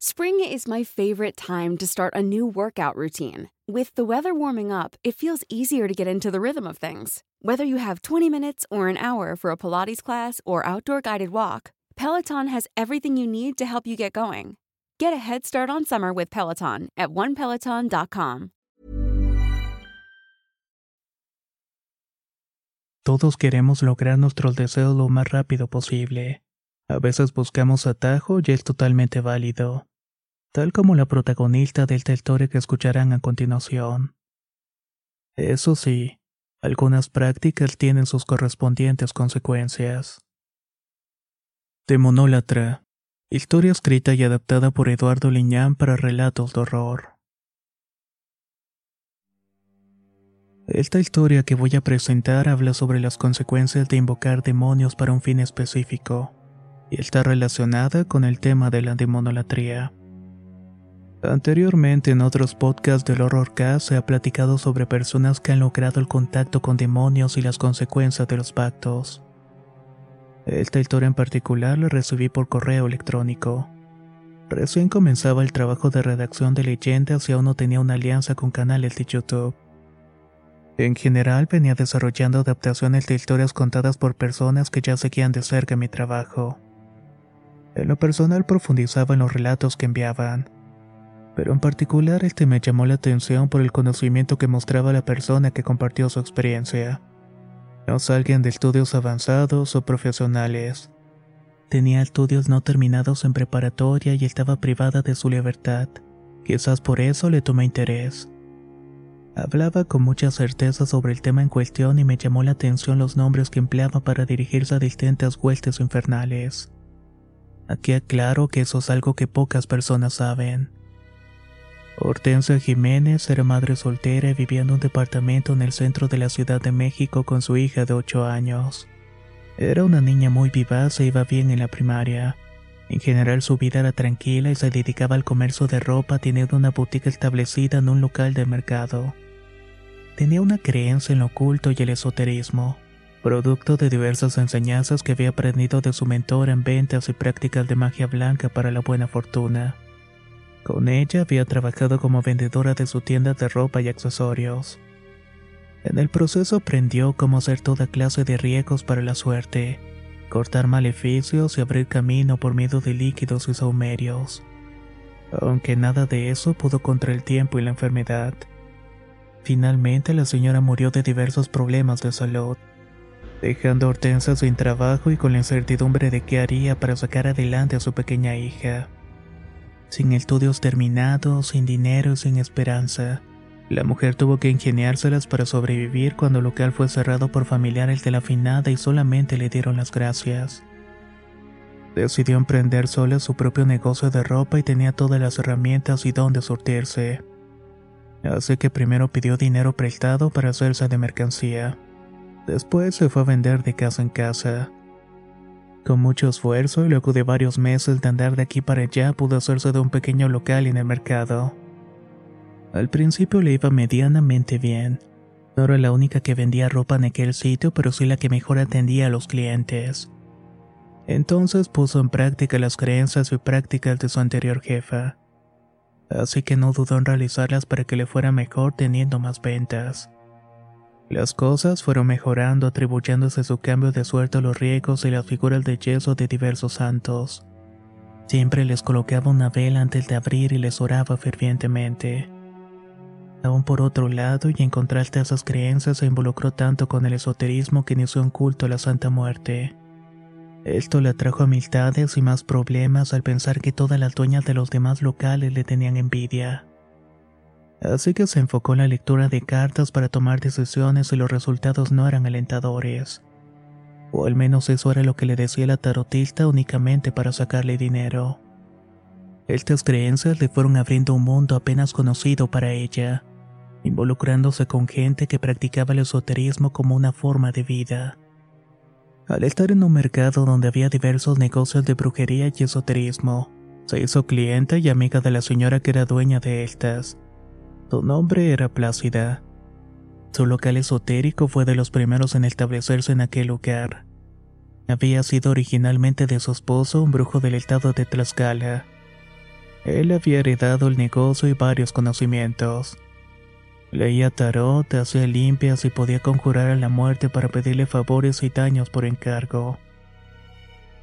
Spring is my favorite time to start a new workout routine. With the weather warming up, it feels easier to get into the rhythm of things. Whether you have 20 minutes or an hour for a Pilates class or outdoor guided walk, Peloton has everything you need to help you get going. Get a head start on summer with Peloton at onepeloton.com. Todos queremos lograr nuestros deseos lo más rápido posible. A veces buscamos atajo y es totalmente válido. Tal como la protagonista de esta que escucharán a continuación. Eso sí, algunas prácticas tienen sus correspondientes consecuencias. Demonólatra. Historia escrita y adaptada por Eduardo Liñán para relatos de horror. Esta historia que voy a presentar habla sobre las consecuencias de invocar demonios para un fin específico, y está relacionada con el tema de la demonolatría. Anteriormente en otros podcasts del Horror Cast se ha platicado sobre personas que han logrado el contacto con demonios y las consecuencias de los pactos. Esta historia en particular la recibí por correo electrónico. Recién comenzaba el trabajo de redacción de leyendas y aún no tenía una alianza con canales de YouTube. En general venía desarrollando adaptaciones de historias contadas por personas que ya seguían de cerca mi trabajo. En lo personal profundizaba en los relatos que enviaban pero en particular este me llamó la atención por el conocimiento que mostraba la persona que compartió su experiencia. No es alguien de estudios avanzados o profesionales. Tenía estudios no terminados en preparatoria y estaba privada de su libertad. Quizás por eso le tomé interés. Hablaba con mucha certeza sobre el tema en cuestión y me llamó la atención los nombres que empleaba para dirigirse a distintas huestes infernales. Aquí aclaro que eso es algo que pocas personas saben. Hortensia Jiménez era madre soltera y vivía en un departamento en el centro de la Ciudad de México con su hija de 8 años. Era una niña muy vivaz e iba bien en la primaria. En general su vida era tranquila y se dedicaba al comercio de ropa teniendo una boutique establecida en un local de mercado. Tenía una creencia en lo oculto y el esoterismo, producto de diversas enseñanzas que había aprendido de su mentor en ventas y prácticas de magia blanca para la buena fortuna. Con ella había trabajado como vendedora de su tienda de ropa y accesorios. En el proceso aprendió cómo hacer toda clase de riesgos para la suerte, cortar maleficios y abrir camino por medio de líquidos y saumerios. Aunque nada de eso pudo contra el tiempo y la enfermedad. Finalmente la señora murió de diversos problemas de salud, dejando a Hortensia sin trabajo y con la incertidumbre de qué haría para sacar adelante a su pequeña hija. Sin estudios terminados, sin dinero y sin esperanza. La mujer tuvo que ingeniárselas para sobrevivir cuando el local fue cerrado por familiares de la finada y solamente le dieron las gracias. Decidió emprender sola su propio negocio de ropa y tenía todas las herramientas y donde surtirse. Así que primero pidió dinero prestado para hacerse de mercancía. Después se fue a vender de casa en casa. Con mucho esfuerzo y luego de varios meses de andar de aquí para allá pudo hacerse de un pequeño local en el mercado. Al principio le iba medianamente bien. No era la única que vendía ropa en aquel sitio, pero sí la que mejor atendía a los clientes. Entonces puso en práctica las creencias y prácticas de su anterior jefa. Así que no dudó en realizarlas para que le fuera mejor teniendo más ventas. Las cosas fueron mejorando atribuyéndose su cambio de suerte a los riegos y las figuras de yeso de diversos santos. Siempre les colocaba una vela antes de abrir y les oraba fervientemente. Aún por otro lado, y en contraste a esas creencias, se involucró tanto con el esoterismo que inició un culto a la Santa Muerte. Esto le atrajo amistades y más problemas al pensar que todas las dueñas de los demás locales le tenían envidia. Así que se enfocó en la lectura de cartas para tomar decisiones y los resultados no eran alentadores. O al menos eso era lo que le decía la tarotista únicamente para sacarle dinero. Estas creencias le fueron abriendo un mundo apenas conocido para ella, involucrándose con gente que practicaba el esoterismo como una forma de vida. Al estar en un mercado donde había diversos negocios de brujería y esoterismo, se hizo cliente y amiga de la señora que era dueña de estas su nombre era Plácida. Su local esotérico fue de los primeros en establecerse en aquel lugar. Había sido originalmente de su esposo, un brujo del estado de Tlaxcala. Él había heredado el negocio y varios conocimientos. Leía tarot, hacía limpias y podía conjurar a la muerte para pedirle favores y daños por encargo.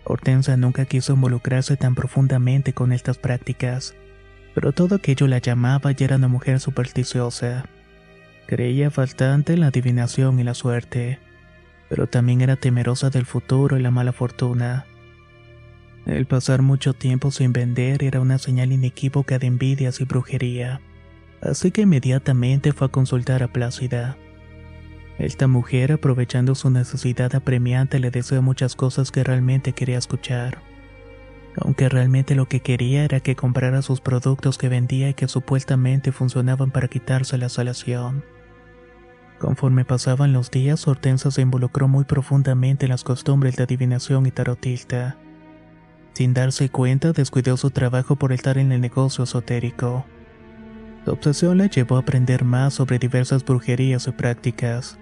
Hortensia nunca quiso involucrarse tan profundamente con estas prácticas, pero todo aquello la llamaba y era una mujer supersticiosa. Creía bastante en la adivinación y la suerte, pero también era temerosa del futuro y la mala fortuna. El pasar mucho tiempo sin vender era una señal inequívoca de envidias y brujería, así que inmediatamente fue a consultar a Plácida. Esta mujer, aprovechando su necesidad apremiante, le deseó muchas cosas que realmente quería escuchar. Aunque realmente lo que quería era que comprara sus productos que vendía y que supuestamente funcionaban para quitarse la salación. Conforme pasaban los días, Hortensia se involucró muy profundamente en las costumbres de adivinación y tarotista. Sin darse cuenta, descuidó su trabajo por estar en el negocio esotérico. Su obsesión la llevó a aprender más sobre diversas brujerías y prácticas.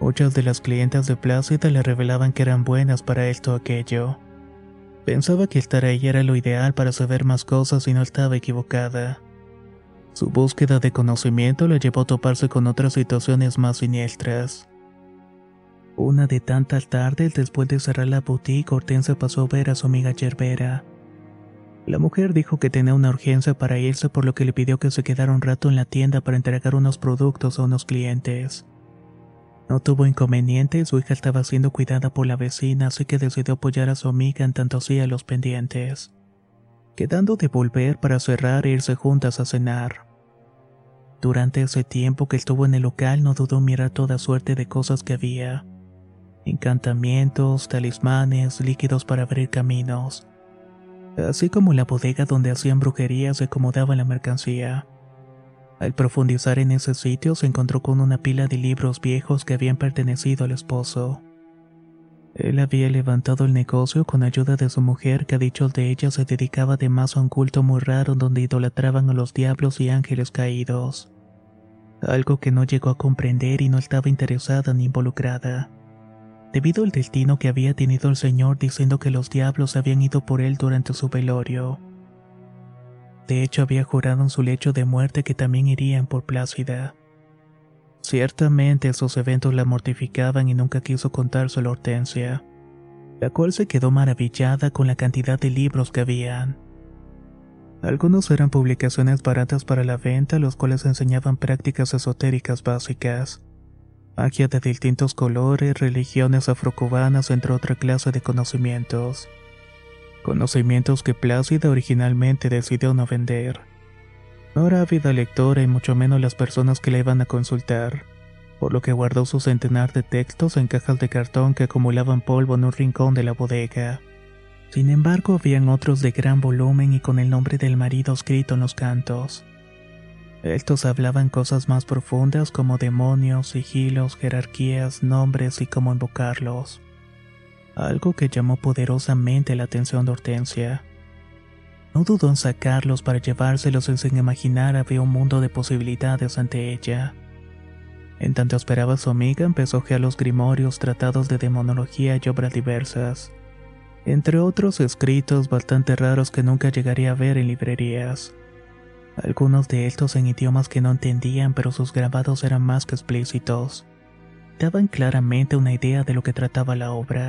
Muchas de las clientas de Plácida le revelaban que eran buenas para esto o aquello. Pensaba que estar ahí era lo ideal para saber más cosas y no estaba equivocada. Su búsqueda de conocimiento le llevó a toparse con otras situaciones más siniestras. Una de tantas tardes después de cerrar la boutique, Hortensia pasó a ver a su amiga Yerbera. La mujer dijo que tenía una urgencia para irse por lo que le pidió que se quedara un rato en la tienda para entregar unos productos a unos clientes. No tuvo inconveniente, su hija estaba siendo cuidada por la vecina, así que decidió apoyar a su amiga en tanto hacía los pendientes quedando de volver para cerrar e irse juntas a cenar. Durante ese tiempo que estuvo en el local no dudó mirar toda suerte de cosas que había. Encantamientos, talismanes, líquidos para abrir caminos. Así como la bodega donde hacían brujerías se acomodaba la mercancía. Al profundizar en ese sitio se encontró con una pila de libros viejos que habían pertenecido al esposo. Él había levantado el negocio con ayuda de su mujer que a dicho de ella se dedicaba además a un culto muy raro donde idolatraban a los diablos y ángeles caídos. Algo que no llegó a comprender y no estaba interesada ni involucrada. Debido al destino que había tenido el señor diciendo que los diablos habían ido por él durante su velorio. De hecho había jurado en su lecho de muerte que también irían por Plácida. Ciertamente esos eventos la mortificaban y nunca quiso contárselo a Hortensia, la cual se quedó maravillada con la cantidad de libros que habían. Algunos eran publicaciones baratas para la venta, los cuales enseñaban prácticas esotéricas básicas, magia de distintos colores, religiones afrocubanas, entre otra clase de conocimientos. Conocimientos que Plácida originalmente decidió no vender. No era ávida lectora y mucho menos las personas que la iban a consultar, por lo que guardó su centenar de textos en cajas de cartón que acumulaban polvo en un rincón de la bodega. Sin embargo, habían otros de gran volumen y con el nombre del marido escrito en los cantos. Estos hablaban cosas más profundas como demonios, sigilos, jerarquías, nombres y cómo invocarlos. Algo que llamó poderosamente la atención de Hortensia. No dudó en sacarlos para llevárselos y sin imaginar había un mundo de posibilidades ante ella. En tanto esperaba a su amiga, empezó a ojear los grimorios, tratados de demonología y obras diversas, entre otros escritos bastante raros que nunca llegaría a ver en librerías. Algunos de estos en idiomas que no entendían, pero sus grabados eran más que explícitos. Daban claramente una idea de lo que trataba la obra.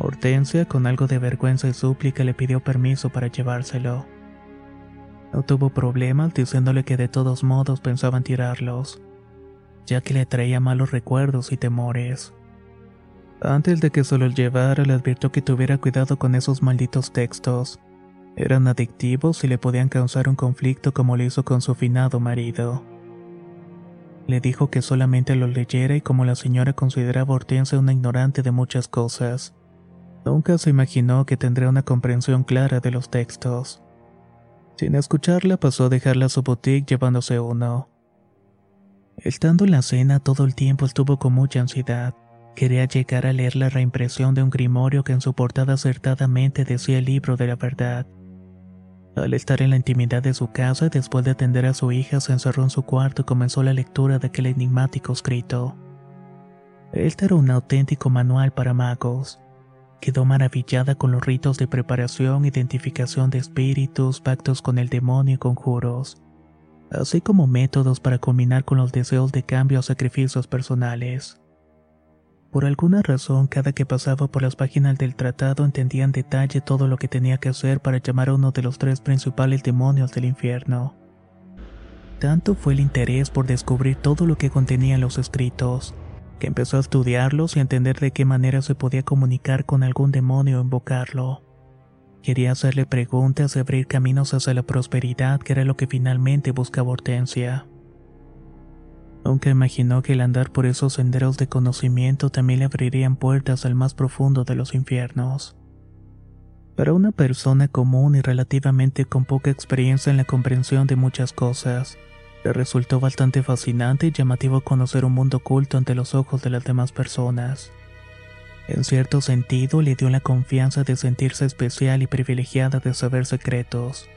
Hortensia, con algo de vergüenza y súplica, le pidió permiso para llevárselo. No tuvo problemas diciéndole que de todos modos pensaban tirarlos, ya que le traía malos recuerdos y temores. Antes de que se los llevara, le advirtió que tuviera cuidado con esos malditos textos. Eran adictivos y le podían causar un conflicto como lo hizo con su finado marido. Le dijo que solamente los leyera y como la señora consideraba a Hortensia una ignorante de muchas cosas, nunca se imaginó que tendría una comprensión clara de los textos. Sin escucharla pasó a dejarla a su boutique llevándose uno. Estando en la cena todo el tiempo estuvo con mucha ansiedad. Quería llegar a leer la reimpresión de un grimorio que en su portada acertadamente decía el libro de la verdad. Al estar en la intimidad de su casa, después de atender a su hija, se encerró en su cuarto y comenzó la lectura de aquel enigmático escrito. Este era un auténtico manual para magos. Quedó maravillada con los ritos de preparación, identificación de espíritus, pactos con el demonio y conjuros, así como métodos para culminar con los deseos de cambio o sacrificios personales. Por alguna razón, cada que pasaba por las páginas del tratado entendía en detalle todo lo que tenía que hacer para llamar a uno de los tres principales demonios del infierno. Tanto fue el interés por descubrir todo lo que contenían los escritos, que empezó a estudiarlos y a entender de qué manera se podía comunicar con algún demonio o invocarlo. Quería hacerle preguntas y abrir caminos hacia la prosperidad, que era lo que finalmente buscaba Hortensia. Nunca imaginó que el andar por esos senderos de conocimiento también le abrirían puertas al más profundo de los infiernos. Para una persona común y relativamente con poca experiencia en la comprensión de muchas cosas, le resultó bastante fascinante y llamativo conocer un mundo oculto ante los ojos de las demás personas. En cierto sentido, le dio la confianza de sentirse especial y privilegiada de saber secretos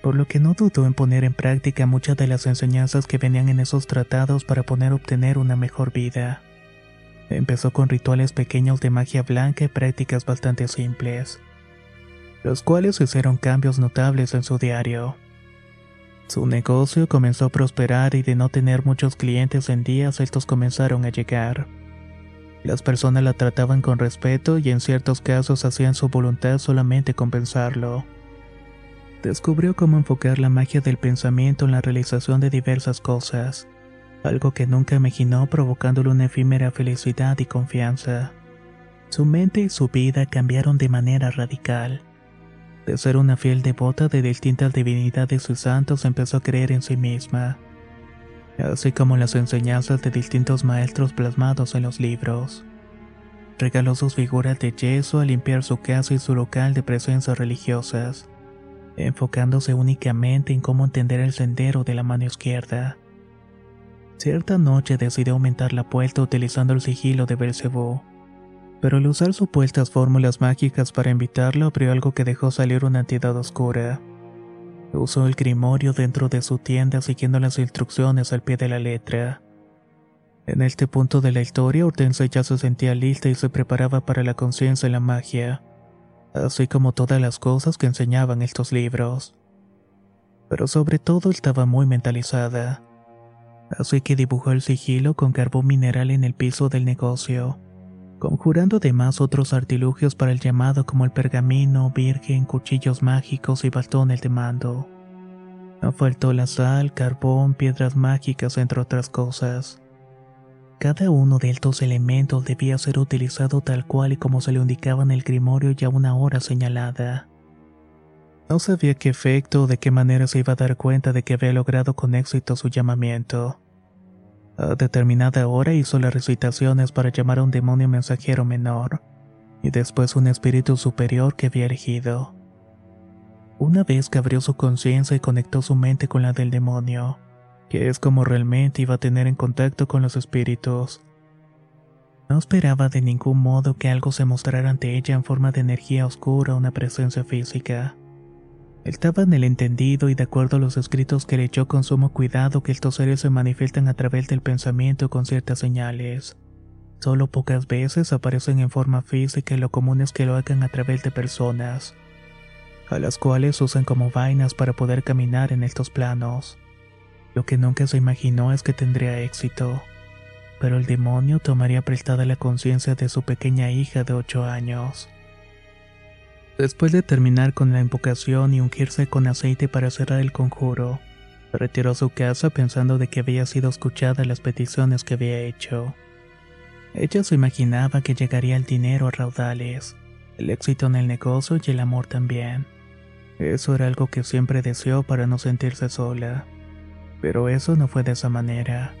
por lo que no dudó en poner en práctica muchas de las enseñanzas que venían en esos tratados para poder obtener una mejor vida. Empezó con rituales pequeños de magia blanca y prácticas bastante simples, los cuales hicieron cambios notables en su diario. Su negocio comenzó a prosperar y de no tener muchos clientes en días, estos comenzaron a llegar. Las personas la trataban con respeto y en ciertos casos hacían su voluntad solamente compensarlo descubrió cómo enfocar la magia del pensamiento en la realización de diversas cosas, algo que nunca imaginó provocándole una efímera felicidad y confianza. Su mente y su vida cambiaron de manera radical. De ser una fiel devota de distintas divinidades y santos empezó a creer en sí misma, así como las enseñanzas de distintos maestros plasmados en los libros. Regaló sus figuras de yeso a limpiar su casa y su local de presencias religiosas enfocándose únicamente en cómo entender el sendero de la mano izquierda. Cierta noche decidió aumentar la apuesta utilizando el sigilo de Belcebú, pero al usar supuestas fórmulas mágicas para invitarlo abrió algo que dejó salir una entidad oscura. Usó el grimorio dentro de su tienda siguiendo las instrucciones al pie de la letra. En este punto de la historia, Hortensia ya se sentía lista y se preparaba para la conciencia y la magia así como todas las cosas que enseñaban estos libros. Pero sobre todo estaba muy mentalizada. Así que dibujó el sigilo con carbón mineral en el piso del negocio, conjurando además otros artilugios para el llamado como el pergamino, virgen, cuchillos mágicos y bastones de mando. No faltó la sal, carbón, piedras mágicas, entre otras cosas. Cada uno de estos elementos debía ser utilizado tal cual y como se le indicaba en el grimorio ya una hora señalada. No sabía qué efecto o de qué manera se iba a dar cuenta de que había logrado con éxito su llamamiento. A determinada hora hizo las recitaciones para llamar a un demonio mensajero menor, y después un espíritu superior que había elegido. Una vez que abrió su conciencia y conectó su mente con la del demonio, que es como realmente iba a tener en contacto con los espíritus. No esperaba de ningún modo que algo se mostrara ante ella en forma de energía oscura o una presencia física. Estaba en el entendido y de acuerdo a los escritos que leyó con sumo cuidado que estos seres se manifiestan a través del pensamiento con ciertas señales. Solo pocas veces aparecen en forma física y lo común es que lo hagan a través de personas, a las cuales usan como vainas para poder caminar en estos planos. Lo que nunca se imaginó es que tendría éxito. Pero el demonio tomaría prestada la conciencia de su pequeña hija de ocho años. Después de terminar con la invocación y ungirse con aceite para cerrar el conjuro, retiró a su casa pensando de que había sido escuchada las peticiones que había hecho. Ella se imaginaba que llegaría el dinero a raudales, el éxito en el negocio y el amor también. Eso era algo que siempre deseó para no sentirse sola. Pero eso no fue de esa manera.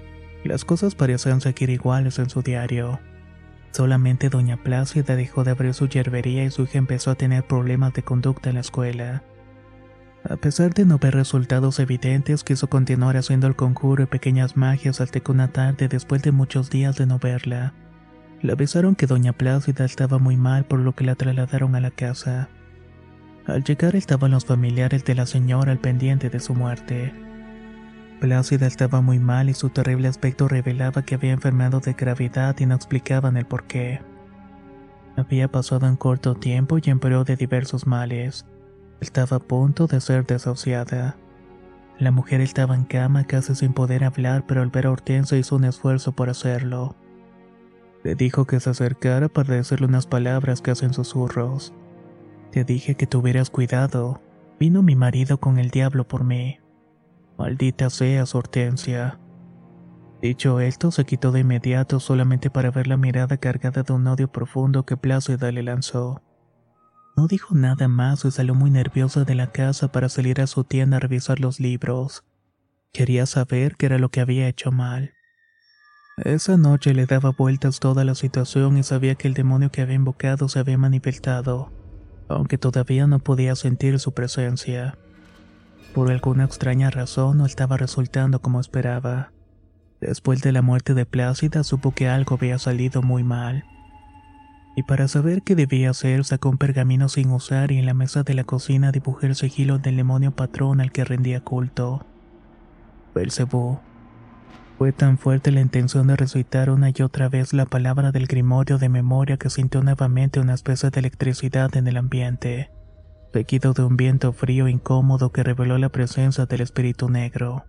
Las cosas parecían seguir iguales en su diario. Solamente doña Plácida dejó de abrir su yerbería y su hija empezó a tener problemas de conducta en la escuela. A pesar de no ver resultados evidentes, quiso continuar haciendo el conjuro y pequeñas magias hasta que una tarde, después de muchos días de no verla, le avisaron que doña Plácida estaba muy mal por lo que la trasladaron a la casa. Al llegar estaban los familiares de la señora al pendiente de su muerte. Plácida estaba muy mal y su terrible aspecto revelaba que había enfermado de gravedad y no explicaban el por qué. Había pasado en corto tiempo y empeoró de diversos males. Estaba a punto de ser desahuciada. La mujer estaba en cama casi sin poder hablar, pero al ver a Hortensia hizo un esfuerzo por hacerlo. Le dijo que se acercara para decirle unas palabras casi en susurros. Te dije que tuvieras cuidado. Vino mi marido con el diablo por mí. Maldita seas, Hortensia. Dicho esto, se quitó de inmediato solamente para ver la mirada cargada de un odio profundo que Plácida le lanzó. No dijo nada más y salió muy nerviosa de la casa para salir a su tienda a revisar los libros. Quería saber qué era lo que había hecho mal. Esa noche le daba vueltas toda la situación y sabía que el demonio que había invocado se había manifestado, aunque todavía no podía sentir su presencia. Por alguna extraña razón no estaba resultando como esperaba. Después de la muerte de Plácida supo que algo había salido muy mal. Y para saber qué debía hacer sacó un pergamino sin usar y en la mesa de la cocina dibujó el sigilo del demonio patrón al que rendía culto. Belcebú. Fue tan fuerte la intención de recitar una y otra vez la palabra del grimorio de memoria que sintió nuevamente una especie de electricidad en el ambiente seguido de un viento frío e incómodo que reveló la presencia del espíritu negro.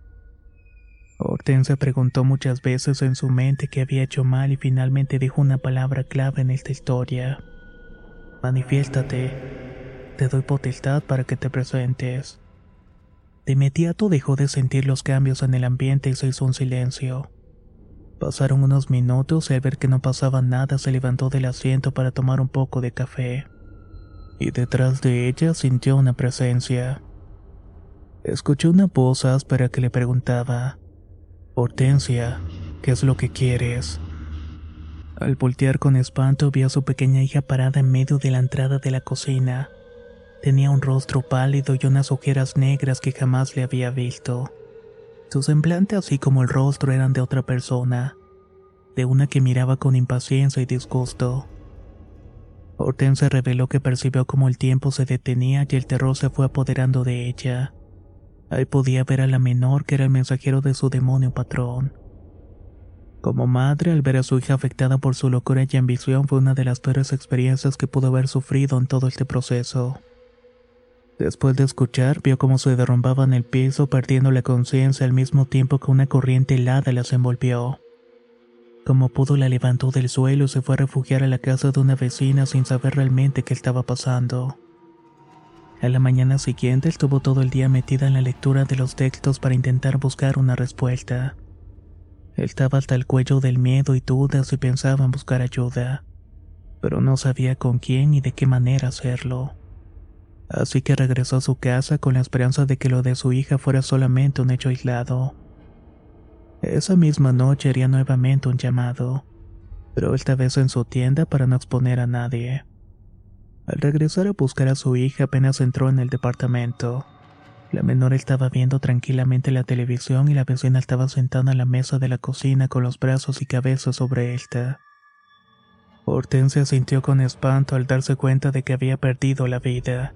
Hortensia preguntó muchas veces en su mente qué había hecho mal y finalmente dijo una palabra clave en esta historia. Manifiéstate. Te doy potestad para que te presentes. De inmediato dejó de sentir los cambios en el ambiente y se hizo un silencio. Pasaron unos minutos y al ver que no pasaba nada se levantó del asiento para tomar un poco de café y detrás de ella sintió una presencia. Escuchó una voz áspera que le preguntaba, Hortensia, ¿qué es lo que quieres? Al voltear con espanto vio a su pequeña hija parada en medio de la entrada de la cocina. Tenía un rostro pálido y unas ojeras negras que jamás le había visto. Su semblante así como el rostro eran de otra persona, de una que miraba con impaciencia y disgusto. Hortensia reveló que percibió como el tiempo se detenía y el terror se fue apoderando de ella. Ahí podía ver a la menor que era el mensajero de su demonio patrón. Como madre, al ver a su hija afectada por su locura y ambición fue una de las peores experiencias que pudo haber sufrido en todo este proceso. Después de escuchar, vio cómo se derrumbaba en el piso perdiendo la conciencia al mismo tiempo que una corriente helada las envolvió. Como pudo la levantó del suelo y se fue a refugiar a la casa de una vecina sin saber realmente qué estaba pasando. A la mañana siguiente estuvo todo el día metida en la lectura de los textos para intentar buscar una respuesta. Estaba hasta el cuello del miedo y dudas y pensaba en buscar ayuda, pero no sabía con quién y de qué manera hacerlo. Así que regresó a su casa con la esperanza de que lo de su hija fuera solamente un hecho aislado. Esa misma noche haría nuevamente un llamado, pero esta vez en su tienda para no exponer a nadie. Al regresar a buscar a su hija apenas entró en el departamento. La menor estaba viendo tranquilamente la televisión y la vecina estaba sentada en la mesa de la cocina con los brazos y cabeza sobre esta. Hortensia sintió con espanto al darse cuenta de que había perdido la vida.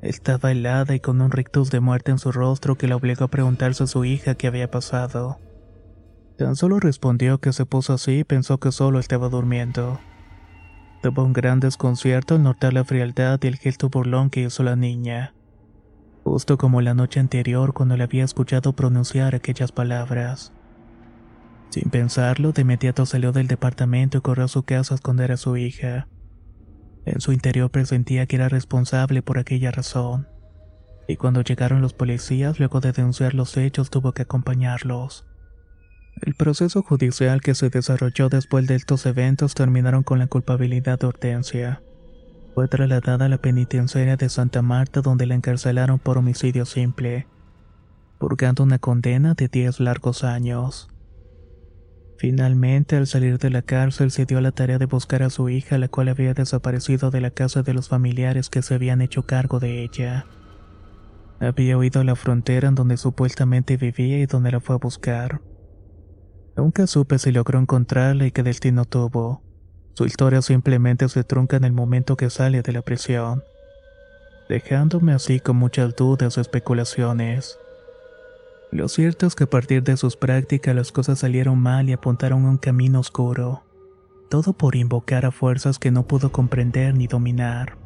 Estaba helada y con un rictus de muerte en su rostro que la obligó a preguntarse a su hija qué había pasado. Tan solo respondió que se puso así y pensó que solo estaba durmiendo. Tuvo un gran desconcierto al notar la frialdad y el gesto burlón que hizo la niña. Justo como la noche anterior cuando le había escuchado pronunciar aquellas palabras. Sin pensarlo, de inmediato salió del departamento y corrió a su casa a esconder a su hija. En su interior presentía que era responsable por aquella razón. Y cuando llegaron los policías, luego de denunciar los hechos, tuvo que acompañarlos. El proceso judicial que se desarrolló después de estos eventos terminaron con la culpabilidad de Hortensia. Fue trasladada a la penitenciaria de Santa Marta donde la encarcelaron por homicidio simple, purgando una condena de 10 largos años. Finalmente, al salir de la cárcel, se dio la tarea de buscar a su hija, la cual había desaparecido de la casa de los familiares que se habían hecho cargo de ella. Había huido a la frontera en donde supuestamente vivía y donde la fue a buscar. Nunca supe si logró encontrarla y qué destino tuvo. Su historia simplemente se trunca en el momento que sale de la prisión, dejándome así con muchas dudas o especulaciones. Lo cierto es que a partir de sus prácticas las cosas salieron mal y apuntaron a un camino oscuro. Todo por invocar a fuerzas que no pudo comprender ni dominar.